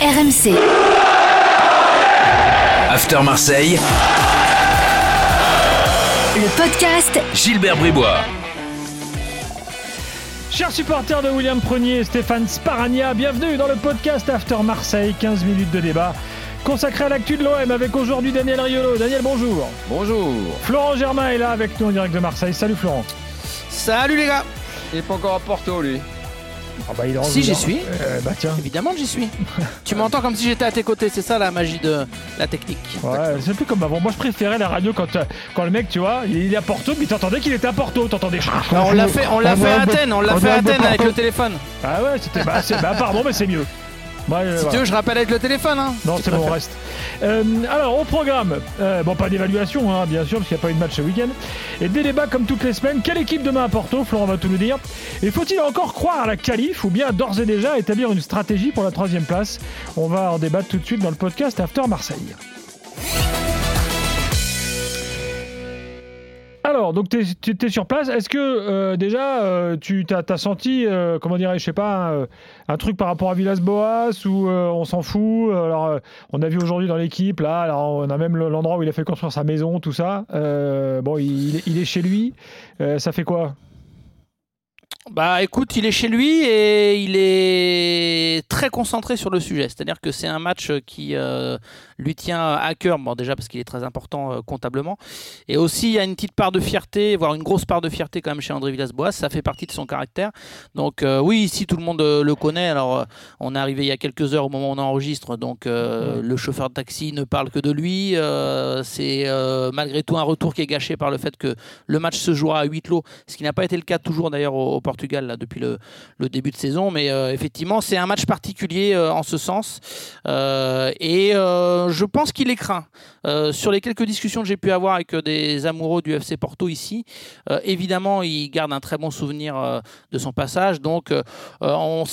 RMC. After Marseille, Le podcast Gilbert Bribois. Chers supporters de William Prenier et Stéphane Sparagna, bienvenue dans le podcast After Marseille, 15 minutes de débat consacré à l'actu de l'OM avec aujourd'hui Daniel Riolo. Daniel, bonjour. Bonjour. Florent Germain est là avec nous en direct de Marseille. Salut Florent. Salut les gars Il est pas encore à Porto lui. Ah bah, il est en Si, j'y jour. suis. Euh, bah tiens. Évidemment que j'y suis. tu m'entends comme si j'étais à tes côtés, c'est ça la magie de la technique. Ouais, c'est plus comme avant. Moi, je préférais la radio quand, euh, quand le mec, tu vois, il est à Porto, mais t'entendais qu'il était à Porto. T'entendais. Alors, on l'a fait, on l'a fait à Athènes, on l'a fait à Athènes avec le téléphone. Ah ouais, c'était. Bah, c'est- bah, pardon, mais c'est mieux. Ouais, Si voilà. tu veux, je rappelle avec le téléphone. Hein. Non, c'est bon, on reste. Euh, alors, au programme, euh, bon, pas d'évaluation, hein, bien sûr, parce qu'il n'y a pas eu de match ce week-end. Et des débats comme toutes les semaines. Quelle équipe demain à Porto Florent va tout nous dire. Et faut-il encore croire à la qualif ou bien d'ores et déjà établir une stratégie pour la troisième place? On va en débattre tout de suite dans le podcast After Marseille. Alors, donc tu es, sur place. Est-ce que euh, déjà euh, tu as, senti, euh, comment dirais je sais pas, un, truc par rapport à Villas-Boas euh, on s'en fout Alors, on a vu aujourd'hui dans l'équipe, là, alors on a même le- l'endroit où il a fait construire sa maison, tout ça. Bon, il, est- chez lui. Ça fait quoi? Bah écoute, il est chez lui et il est très concentré sur le sujet. C'est-à-dire que c'est un match qui euh, lui tient à cœur, bon déjà parce qu'il est très important euh, comptablement, et aussi il y a une petite part de fierté, voire une grosse part de fierté quand même chez André Villas-Boas, ça fait partie de son caractère. Donc euh, oui, ici tout le monde le connaît, alors on est arrivé il y a quelques heures au moment où on enregistre, donc le chauffeur de taxi ne parle que de lui, c'est malgré tout un retour qui est gâché par le fait que le match se jouera à huis clos, ce qui n'a pas été le cas toujours d'ailleurs au, au Portugal là, depuis le, le début de saison, mais euh, effectivement c'est un match particulier euh, en ce sens, Euh, et je pense qu'il est craint. Sur les quelques discussions que j'ai pu avoir avec des amoureux du FC Porto ici, évidemment il garde un très bon souvenir de son passage, donc on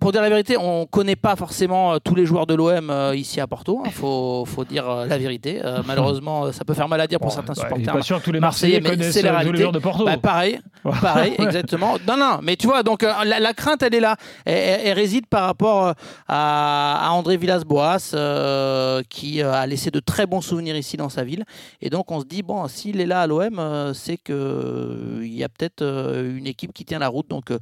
pour dire la vérité, on connaît pas forcément tous les joueurs de l'OM ici à Porto, il faut, faut dire la vérité. Malheureusement, ça peut faire mal à dire pour Bon, certains bah, supporters. pas sûr que tous les Marseillais, Marseillais mais connaissent les joueurs de Porto. Bah, pareil, pareil, Ouais. exactement. Non, non, mais tu vois, donc euh, la, crainte, elle est là. Elle, réside par rapport euh, à, André Villas-Boas, euh, qui a laissé de très bons souvenirs ici dans sa ville. Et donc, on se dit, bon, s'il est là à l'OM, c'est qu'il y a peut-être une équipe qui tient la route. Donc,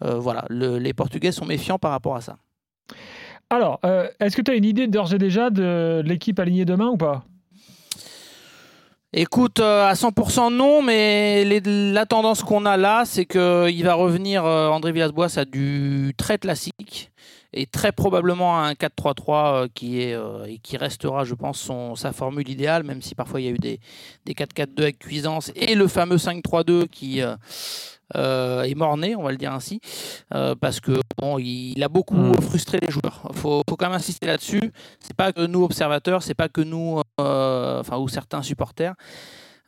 voilà, le- les Portugais sont méfiants par rapport à ça. Alors, est-ce que tu as une idée d'ores et déjà de l'équipe alignée demain ou pas? Écoute, euh, à 100% non, mais les- la tendance qu'on a là, c'est qu'il va revenir, euh, André Villas-Boas, à du très classique et très probablement à un 4-3-3 euh, qui, est, euh, et qui restera, je pense, son, sa formule idéale, même si parfois il y a eu des, des 4-4-2 avec cuisance et le fameux 5-3-2 qui euh, est mort-né, on va le dire ainsi, euh, parce que bon, il a beaucoup Mm. frustré les joueurs. Il faut, faut quand même insister là-dessus. C'est pas que nous observateurs, c'est pas que nous, euh, enfin ou certains supporters.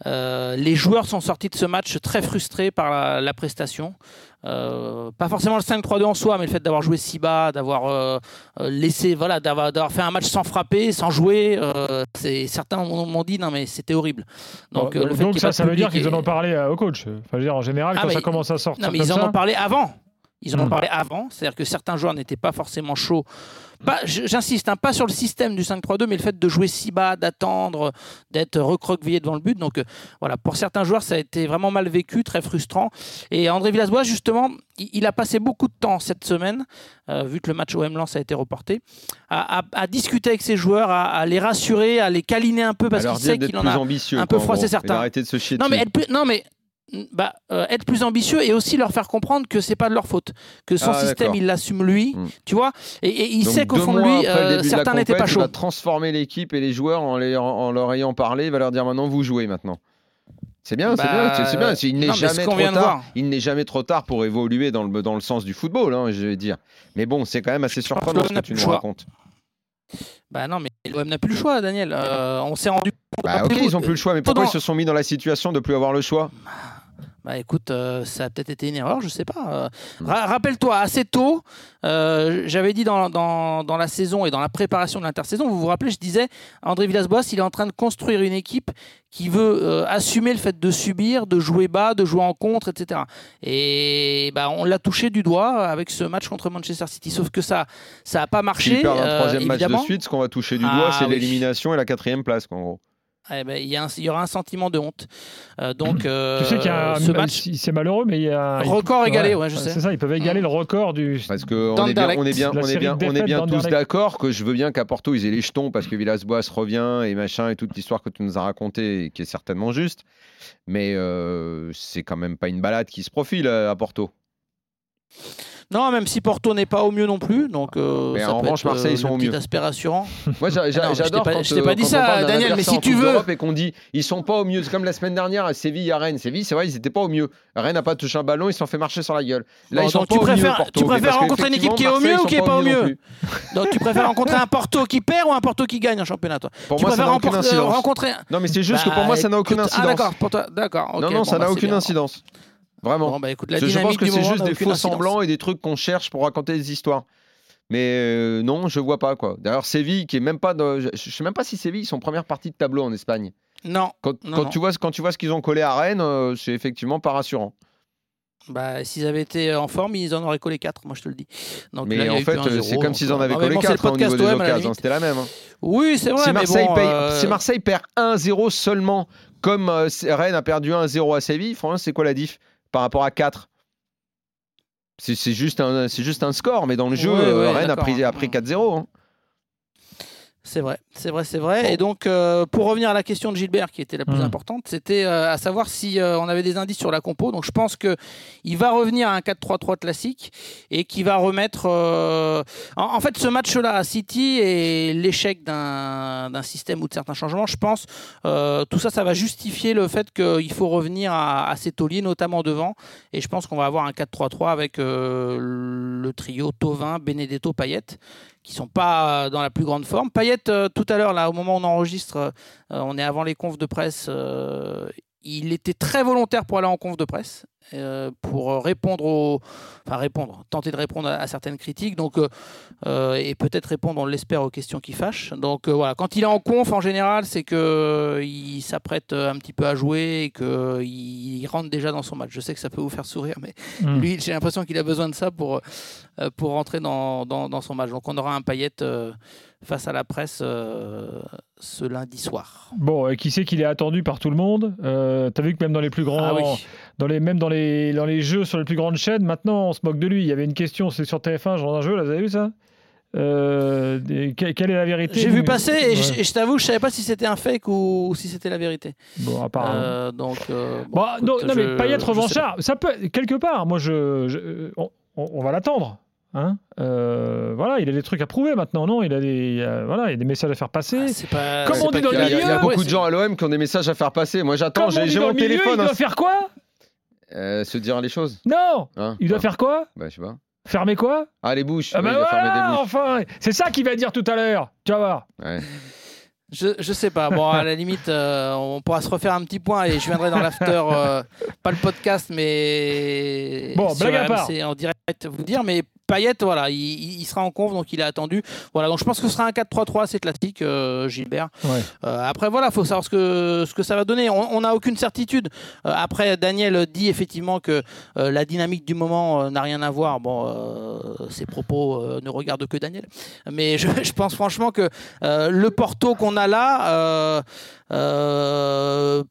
Euh, les joueurs sont sortis de ce match très frustrés par la, la prestation. Euh, pas forcément le 5-3-2 en soi, mais le fait d'avoir joué si bas, d'avoir euh, laissé, voilà, d'avoir, fait un match sans frapper, sans jouer. euh, c'est, certains m'ont dit non mais c'était horrible. Donc, le fait donc ça, ça veut dire qu'ils en ont parlé au coach. Enfin, je veux dire, en général, Ah, quand mais- ça commence à sortir non, mais comme ils en ça, ont parlé avant. Ils en ont Hmm. parlé avant, c'est-à-dire que certains joueurs n'étaient pas forcément chauds. Pas- J'insiste, hein, pas sur le système du 5-3-2, mais le fait de jouer si bas, d'attendre, d'être recroquevillé devant le but. Donc euh, voilà, pour certains joueurs, ça a été vraiment mal vécu, très frustrant. Et André Villas-Boas, justement, il, il a passé beaucoup de temps cette semaine, euh, vu que le match OM Lens a été reporté, à, à- à discuter avec ses joueurs, à, à les rassurer, à les câliner un peu, parce qu'il sait qu'il en a ambitieux. un peu froissé certains. et d'arrêter de se chier mais, non mais bah, euh, être plus ambitieux et aussi leur faire comprendre que c'est pas de leur faute, que son Ah, système il l'assume lui, Mm. tu vois, et, et il Donc, sait qu'au fond de lui euh, de certains n'étaient pas compète, il chauds. va transformer l'équipe et les joueurs en, les- en- en leur ayant parlé. Il va leur dire maintenant vous jouez maintenant. C'est bien, c'est Bah, bien, c'est- c'est bien. Il n'est jamais trop tard. voir. Il n'est jamais trop tard pour évoluer dans le dans le sens du football, hein, je vais dire. Mais bon, c'est quand même assez surprenant ce que tu nous racontes. Bah non mais l'OM n'a plus le choix, Daniel. Euh, on s'est rendu. compte- Bah ok, ils ont plus le choix, mais pourquoi ils se sont mis dans la situation de plus avoir le choix? Bah écoute, euh, ça a peut-être été une erreur, je sais pas. Euh, ra- Rappelle-toi, assez tôt, euh, j'avais dit dans, dans, dans la saison et dans la préparation de l'intersaison, vous vous rappelez, je disais, André Villas-Boas, il est en train de construire une équipe qui veut assumer le fait de subir, de jouer bas, de jouer en contre, etc. Et bah, on l'a touché du doigt avec ce match contre Manchester City. Sauf que ça ça n'a pas marché. S'ils perdent un euh, troisième match de suite, ce qu'on va toucher du Ah, doigt, c'est oui. l'élimination et la quatrième place, quoi, en gros. Eh ben, il y, a un- il y aura un sentiment de honte. Euh, donc, euh, tu sais qu'il y a un, ce match, c'est malheureux, mais il y a un record égalé, ouais, je sais. C'est ça, ils peuvent égaler le record du. Parce que on est bien, on est bien, on est bien, de on est défaites bien tous d'accord que je veux bien qu'à Porto ils aient les jetons parce que Villas-Boas revient et machin et toute l'histoire que tu nous as racontée et qui est certainement juste. Mais euh, c'est quand même pas une balade qui se profile euh, à Porto. Non, même si Porto n'est pas au mieux non plus. Donc, euh, Mais ça en peut revanche, être, Marseille, ils le sont au mieux. aspect rassurant. Moi, Ah non, je t'ai j'adore pas- quand, je t'ai euh, pas dit quand ça, Daniel, mais si en tu veux- et qu'on dit ils sont pas au mieux. C'est comme la semaine dernière à Séville, à Rennes. Séville, c'est vrai, ils étaient pas au mieux. Rennes n'a pas touché un ballon, ils se sont fait marcher sur la gueule. Là, ils sont donc pas tu au mieux, préfères- Porto, tu préfères rencontrer une équipe qui est au mieux ou qui est pas au ils mieux. Donc, tu préfères rencontrer un Porto qui perd ou un Porto qui gagne un championnat, toi? Pour Tu moi, ça préfères n'a aucune incidence. Non, mais c'est juste que pour Bah, moi, ça n'a aucune écoute- incidence. Ah, d'accord, pour toi, d'accord. non, non, ça n'a bah, c'est aucune incidence. Vraiment. Bon, bah, écoute, la je, pense que c'est juste des faux incidence. semblants et des trucs qu'on cherche pour raconter des histoires. Mais euh, non, je vois pas quoi. D'ailleurs, Séville, qui est même pas. dans- je, je sais même pas si Séville ils sont première partie de tableau en Espagne. Non, Quand, Non, quand non. tu vois, quand tu vois ce qu'ils ont collé à Rennes, euh, c'est effectivement pas rassurant. bah, s'ils avaient été en forme, ils en auraient collé 4, moi je te le dis. Donc, mais en fait, euh, c'est comme s'ils en avaient mais collé bon, c'est le 4 au niveau des occasions. C'était la même. hein. Oui, c'est vrai, si, mais Marseille bon, paye- euh, si Marseille perd 1-0 seulement, comme Rennes a perdu 1-0 à Séville, franchement, c'est quoi la diff? Par rapport à 4 c'est juste, un- juste un score, mais dans le jeu, Ouais, euh, ouais, Rennes a pris, a pris 4-0. hein. C'est vrai, c'est vrai, c'est vrai. Et donc, euh, pour revenir à la question de Gilbert, qui était la plus Mhm. importante, c'était euh, à savoir si euh, on avait des indices sur la compo. Donc, je pense que il va revenir à un 4-3-3 classique et qui va remettre. euh, En, en fait, ce match-là à City et l'échec d'un d'un système ou de certains changements, je pense, euh, tout ça, ça va justifier le fait qu'il faut revenir à, à ces tauliers, notamment devant. Et je pense qu'on va avoir un 4-3-3 avec euh, le trio Tovin, Benedetto, Payet qui sont pas dans la plus grande forme. Payet, euh, tout à l'heure, là, au moment où on enregistre, euh, on est avant les confs de presse, euh, il était très volontaire pour aller en conf de presse, euh, pour répondre aux... Enfin, répondre, tenter de répondre à, à certaines critiques, donc, euh, euh, et peut-être répondre, on l'espère, aux questions qui fâchent. Donc euh, voilà, quand il est en conf, en général, c'est qu'il s'apprête un petit peu à jouer et qu'il rentre déjà dans son match. Je sais que ça peut vous faire sourire, mais Hmm. lui, j'ai l'impression qu'il a besoin de ça pour, euh, pour rentrer dans, dans, dans son match. Donc on aura un paillette euh, face à la presse euh, ce lundi soir. Bon, et qui sait qu'il est attendu par tout le monde euh, T'as vu que même dans les plus grands, Ah oui. dans les, même dans les, dans les jeux sur les plus grandes chaînes, maintenant on se moque de lui. Il y avait une question, c'est sur TF1, genre un jeu, là, vous avez vu ça? Euh, Quelle est la vérité? J'ai vu passer et Ouais. je, t'avoue, je savais pas si c'était un fake ou, ou si c'était la vérité. Bon, apparemment. Euh, donc, euh, bon, Bon, non, écoute, non, je- mais Payet je revanchard, ça peut quelque part. Moi, je, je- on, va l'attendre. Hein Euh, voilà, il a des trucs à prouver maintenant, non? Il a des, il y a- voilà, il y a des messages à faire passer. Ah, pas- Comme on dit dans le a, il y a milieu, beaucoup ouais, de gens à l'OM qui ont des messages à faire passer. Moi, j'attends, j'ai mon milieu, téléphone. il hein. doit faire quoi? Euh, se dire les choses. Non, hein. il doit Ah, faire quoi bah, je sais pas. Fermer quoi Ah, les bouches. Ah oui, bah fermer voilà, des bouches. enfin, c'est ça qu'il va dire tout à l'heure. Tu vas voir. Ouais. Je, je sais pas. Bon, à la limite, euh, on pourra se refaire un petit point et je viendrai dans l'after, euh, pas le podcast, mais Bon, blague à part. En direct vous dire. Mais Payet, voilà, il, sera en conf, donc il est attendu. Voilà, donc je pense que ce sera un 4-3-3, c'est classique, euh, Gilbert. Ouais. Euh, après, voilà, faut savoir ce que, ce que ça va donner. On n'a aucune certitude. Euh, après, Daniel dit effectivement que euh, la dynamique du moment n'a rien à voir. Bon, ses propos ne regardent que Daniel. Mais je, je pense franchement que le Porto qu'on a là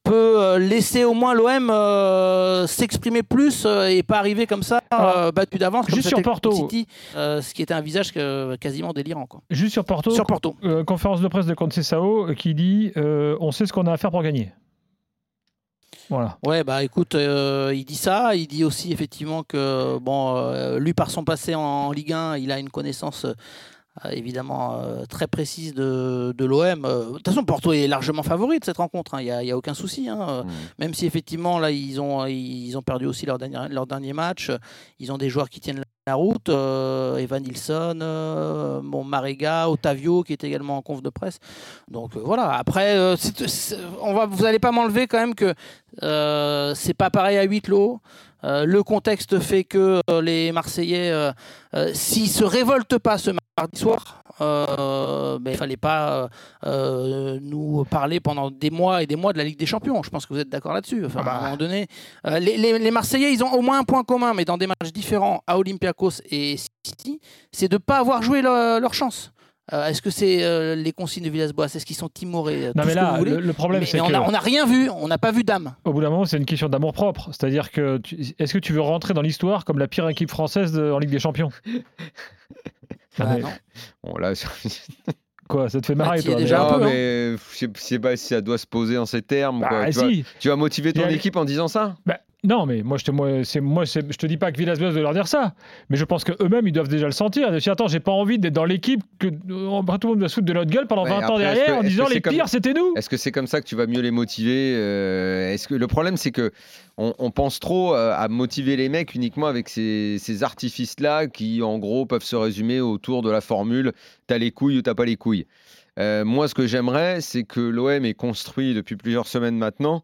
peut euh, laisser au moins l'OM euh, s'exprimer plus euh, et pas arriver comme ça euh, battu d'avance. Juste sur Porto. City, euh, ce qui était un visage que- quasiment délirant. Quoi. Juste sur Porto, Sur Porto. euh, conférence de presse de Conceição euh, qui dit euh, on sait ce qu'on a à faire pour gagner. Voilà. Ouais, bah écoute, euh, il dit ça. Il dit aussi effectivement que, bon, euh, lui, par son passé en, en Ligue 1, il a une connaissance euh, évidemment euh, très précise de, de l'OM. Euh, De toute façon, Porto est largement favori de cette rencontre. hein. Il n'y a, aucun souci. hein. Euh, Mm. Même si effectivement, là, ils ont, ils ont perdu aussi leur dernier, leur dernier match. Ils ont des joueurs qui tiennent la route, euh, Evan Nilsson, euh, bon, Marega, Otavio qui est également en conf de presse. Donc euh, voilà, après, euh, on va, vous n'allez pas m'enlever quand même que euh, c'est pas pareil à huis clos. Euh, le contexte fait que euh, les Marseillais, euh, euh, s'ils se révoltent pas ce mardi soir, euh, ben, il fallait pas euh, nous parler pendant des mois et des mois de la Ligue des Champions. Je pense que vous êtes d'accord là-dessus. Enfin, Ah bah. À un moment donné, euh, les, les- les Marseillais, ils ont au moins un point commun, mais dans des matchs différents à Olympiakos et City, c'est de ne pas avoir joué leur, leur chance. Euh, Est-ce que c'est euh, les consignes de Villas-Boas? Est-ce qu'ils sont timorés? Euh, Non tout mais ce que là, le, le problème c'est mais on que n'a rien vu, on n'a pas vu d'âme. au bout d'un moment, c'est une question d'amour propre. C'est-à-dire que est-ce que tu veux rentrer dans l'histoire comme la pire équipe française de- en Ligue des Champions? Bah mais non. Bon, là, Quoi, ça te fait marrer Bah, toi déjà un non, peu, hein. mais je sais- je sais pas si ça doit se poser en ces termes. Bah, quoi. tu, vas, si. tu vas motiver ton équipe en disant ça? Bah, non, mais moi, je te, moi, c'est, moi, c'est- je te dis pas que Villas-Boas doit leur dire ça, mais je pense qu'eux-mêmes, ils doivent déjà le sentir. De dire, attends, j'ai pas envie d'être dans l'équipe que euh, tout le monde va se foutre de notre gueule pendant Ouais, 20 ans après, derrière que- en disant que les comme- pires, c'était nous. Est-ce que c'est comme ça que tu vas mieux les motiver Euh, Est-ce que le problème c'est que on, on pense trop euh, à motiver les mecs uniquement avec ces, ces artifices-là qui en gros peuvent se résumer autour de la formule t'as les couilles ou t'as pas les couilles. Euh, moi, ce que j'aimerais, c'est que l'OM ait construit depuis plusieurs semaines maintenant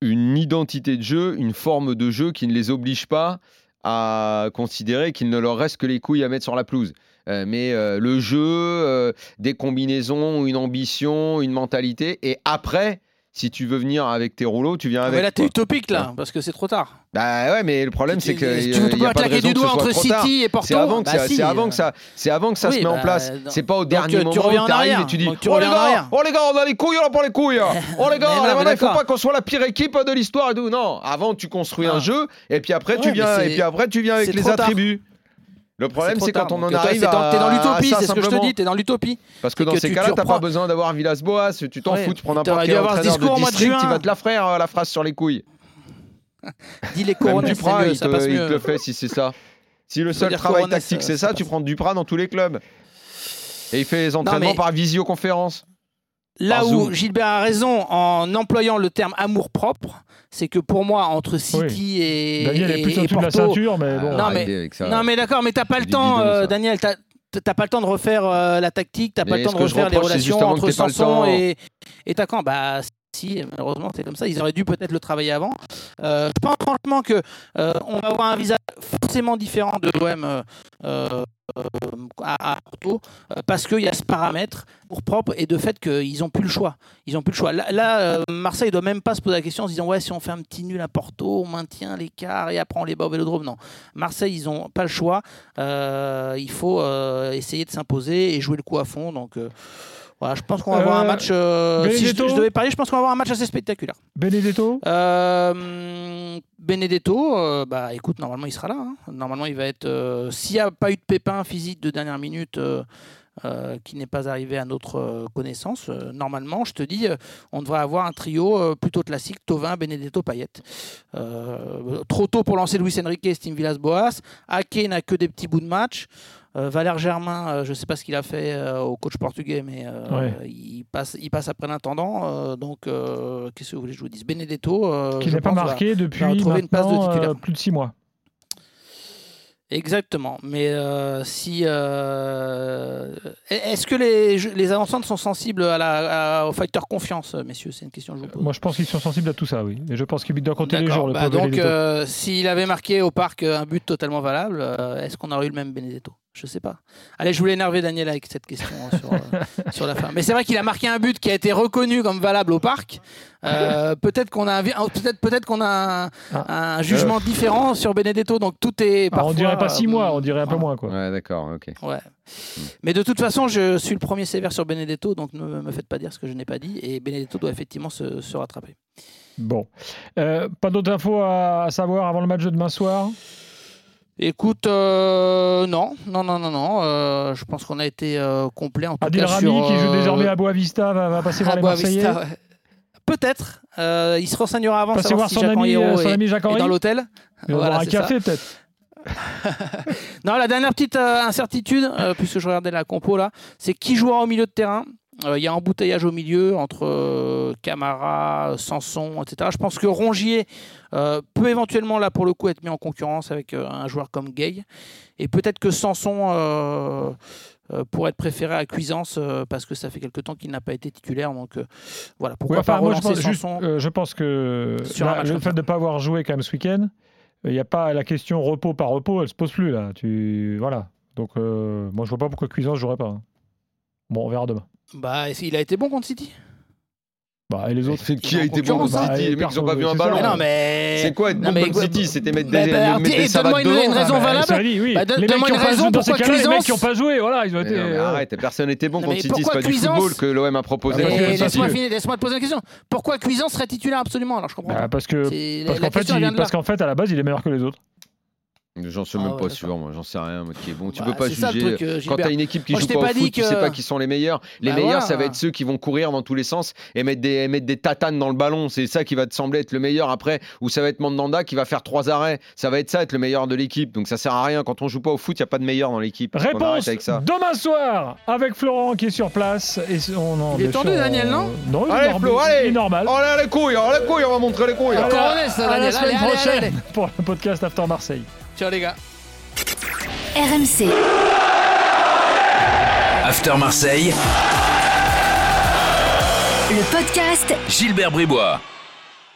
une identité de jeu, une forme de jeu qui ne les oblige pas à considérer qu'il ne leur reste que les couilles à mettre sur la pelouse. Euh, mais euh, le jeu, euh, des combinaisons, une ambition, une mentalité. Et après, si tu veux venir avec tes rouleaux, tu viens avec. mais là, t'es utopique, là, parce que c'est trop tard. Bah ouais, mais le problème, c'est que tu il peux pas claquer du doigt entre. City et Porto. C'est avant que Bah ça, si, c'est avant euh, que ça, avant que ça oui, se met en bah, place. donc- C'est pas au donc, dernier euh, tu moment reviens où en t'arrives et tu dis Donc, tu oh les reviens en gars, oh les gars, on a les couilles, on a pas les couilles. Oh les gars, non, voilà, il faut pas qu'on soit la pire équipe de l'histoire et tout. Non, avant tu construis un jeu et puis après tu viens avec les attributs. Le problème, c'est quand on en arrive à T'es dans l'utopie, c'est ce que je te dis, t'es dans l'utopie. Parce que dans ces cas-là, t'as pas besoin d'avoir Villas-Boas, tu t'en fous, tu prends n'importe quel avoir discours au de mois de district, il va te la faire euh, la phrase sur les couilles. Dis les couronnes, mieux, il, te, le fait si c'est ça. Si le seul travail tactique c'est ça, tu prends Duprat dans tous les clubs. Et il fait les entraînements par visioconférence. Là où. Gilbert a raison en employant le terme amour propre, c'est que pour moi, entre City et, Daniel est plus au-dessus de la Porto, ceinture, mais bon. Non, mais- ça. Non mais d'accord, mais t'as pas le temps, bidon, euh. Daniel. T'as t'as pas le temps de refaire euh, la tactique, t'as pas le temps de refaire les relations entre le Sanson temps. et, et Tacan. Bah malheureusement c'est comme ça. Ils auraient dû peut-être le travailler avant. Euh, je pense franchement que euh, on va avoir un visage forcément différent de l'OM euh, à, à Porto parce qu'il y a ce paramètre pour propre et de fait qu'ils n'ont plus le choix. Ils ont plus le choix. Là, là, Marseille ne doit même pas se poser la question en se disant ouais si on fait un petit nul à Porto, on maintient l'écart et après on les bat au Vélodrome. Non, Marseille ils n'ont pas le choix. Il faut essayer de s'imposer et jouer le coup à fond. Donc voilà, je pense qu'on va avoir un Euh, match. euh, si je, je devais parier, je pense qu'on va avoir un match assez spectaculaire. Benedetto Euh, Benedetto, bah écoute, normalement il sera là. hein. Normalement il va être. S'il n'y a pas eu de pépin physique de dernière minute euh, qui n'est pas arrivé à notre euh, connaissance, euh, normalement, je te dis, on devrait avoir un trio plutôt classique Tovin, Benedetto, Payet. Trop tôt pour lancer Luis Enrique et Steam Villas-Boas. Ake n'a que des petits bouts de match. Euh, Valère Germain, euh, je ne sais pas ce qu'il a fait euh, au coach portugais, mais Ouais. il, passe, il passe après l'intendant. donc, qu'est-ce que vous voulez que je vous dise? Benedetto. qui n'est pas pense, va- marqué depuis retrouver une place de plus de 6 mois. Exactement. Mais euh, si. euh, Est-ce que les, les sont sensibles à la, à- au facteur confiance, messieurs? C'est une question que je vous pose. Moi, je pense qu'ils sont sensibles à tout ça, oui. Et je pense qu'il doit compter les jours, le Bah, donc, euh, s'il avait marqué au parc un but totalement valable, est-ce qu'on aurait eu le même Benedetto? Je sais pas. Allez, je voulais énerver Daniel avec cette question hein, sur, euh, sur la fin. Mais c'est vrai qu'il a marqué un but qui a été reconnu comme valable au parc. Euh, peut-être qu'on a un, vi- peut-être peut-être qu'on a un, un jugement différent sur Benedetto. Donc tout est Ah, on dirait pas 6 euh, mois, on dirait un peu moins. Quoi. Ouais, d'accord, ok. Ouais. Mais de toute façon, je suis le premier sévère sur Benedetto, donc ne me faites pas dire ce que je n'ai pas dit. Et Benedetto doit effectivement se, se rattraper. Bon. Euh, pas d'autres infos à, à savoir avant le match de demain soir? Écoute, euh, non, non, non, non, non. euh, je pense qu'on a été euh, complet en tout Adil cas Rami, sur. qui joue désormais à Boavista, va, va passer voir à les Boavista, Marseillais. ouais. Peut-être. Il se renseignera avant Passer voir si son ami, son ami Jacques est dans l'hôtel. Voilà, un café, peut-être. Non, la dernière petite incertitude, puisque je regardais la compo là, c'est qui jouera au milieu de terrain. Euh, Il y a embouteillage au milieu entre euh, Camara, Sanson, etc. Je pense que Rongier euh, peut éventuellement, là, pour le coup, être mis en concurrence avec un joueur comme Gay. Et peut-être que Sanson pourrait être préféré à Cuisance parce que ça fait quelque temps qu'il n'a pas été titulaire. Donc euh, voilà, pourquoi Ouais, pas moi, je pense, juste, Sanson euh, je pense que Sur un là, le fait de ne pas avoir joué quand même ce week-end, il n'y a pas la question repos par repos, elle se pose plus là. Tu voilà. Donc euh, moi je vois pas pourquoi Cuisance jouerait pas. hein. Bon, on verra demain. Bah, il a été bon contre City. Bah, et les autres Qui a été bon contre hein. City Les mecs, ils n'ont pas vu un ballon. Mais non, mais. C'est quoi être bon contre City C'était mettre des, bah, donne-moi une- raison valable. ça dit, oui. Bah, donne- les mecs donne-moi qui ont une pas raison pourquoi cas-là, les mecs Cuisance- qui n'ont pas joué, voilà, ils ont été. euh, arrête, personne n'était bon contre City, c'est pourquoi pas du Cuisance football que l'OM a proposé. Ah, Laisse-moi te poser une question. Pourquoi Cuisance serait titulaire absolument Alors je comprends bah, pas. parce la qu'en fait, à la base, il est meilleur que les autres. J'en suis Ah même ouais, pas sûr, moi, j'en sais rien, moi, qui est bon. Tu Bah, peux pas ça, juger. truc, euh, Quand t'as une équipe qui Moi, joue pas au foot, tu sais pas qui sont les meilleurs. Les Bah, meilleurs, voilà. ça va être ceux qui vont courir dans tous les sens et mettre des, mettre des tatanes dans le ballon. C'est ça qui va te sembler être le meilleur après. Ou ça va être Mandanda qui va faire trois arrêts. Ça va être ça, être le meilleur de l'équipe. Donc ça sert à rien. Quand on joue pas au foot, il n'y a pas de meilleur dans l'équipe. On Réponse avec ça. demain soir avec Florent qui est sur place. Et on, Il est tendu, Daniel, on- non Non, il est Allez, normal. Flo, il est allez normal. Oh là, les couilles, oh, les couilles, on va montrer les couilles. Allez, à la Daniel. semaine Allez, allez, prochaine allez. pour le podcast After Marseille. Ciao les gars. RMC, After Marseille, le podcast Gilbert Bribois.